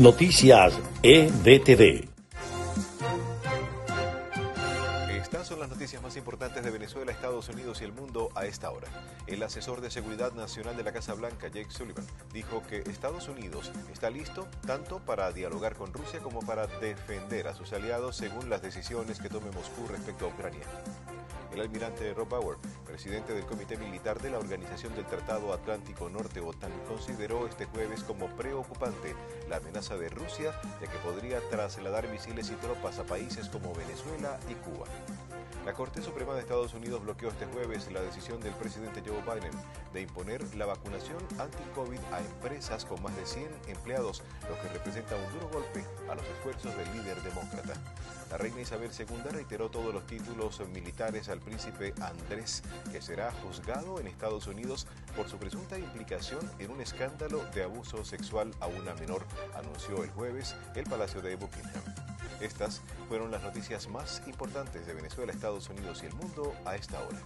Noticias EDTV. Estas son las noticias más importantes de Venezuela, Estados Unidos y el mundo a esta hora. El asesor de seguridad nacional de la Casa Blanca, Jake Sullivan, dijo que Estados Unidos está listo tanto para dialogar con Rusia como para defender a sus aliados según las decisiones que tome Moscú respecto a Ucrania. El almirante Rob Bauer, presidente del Comité Militar de la Organización del Tratado Atlántico Norte OTAN, consideró este jueves como preocupante la amenaza de Rusia de que podría trasladar misiles y tropas a países como Venezuela y Cuba. La Corte Suprema de Estados Unidos bloqueó este jueves la decisión del presidente Joe Biden de imponer la vacunación anti-COVID a empresas con más de 100 empleados, lo que representa un duro golpe a los esfuerzos del líder demócrata. La reina Isabel II reiteró todos los títulos militares al príncipe Andrés, que será juzgado en Estados Unidos por su presunta implicación en un escándalo de abuso sexual a una menor, anunció el jueves el Palacio de Buckingham. Estas fueron las noticias más importantes de Venezuela, Estados Unidos y el mundo a esta hora.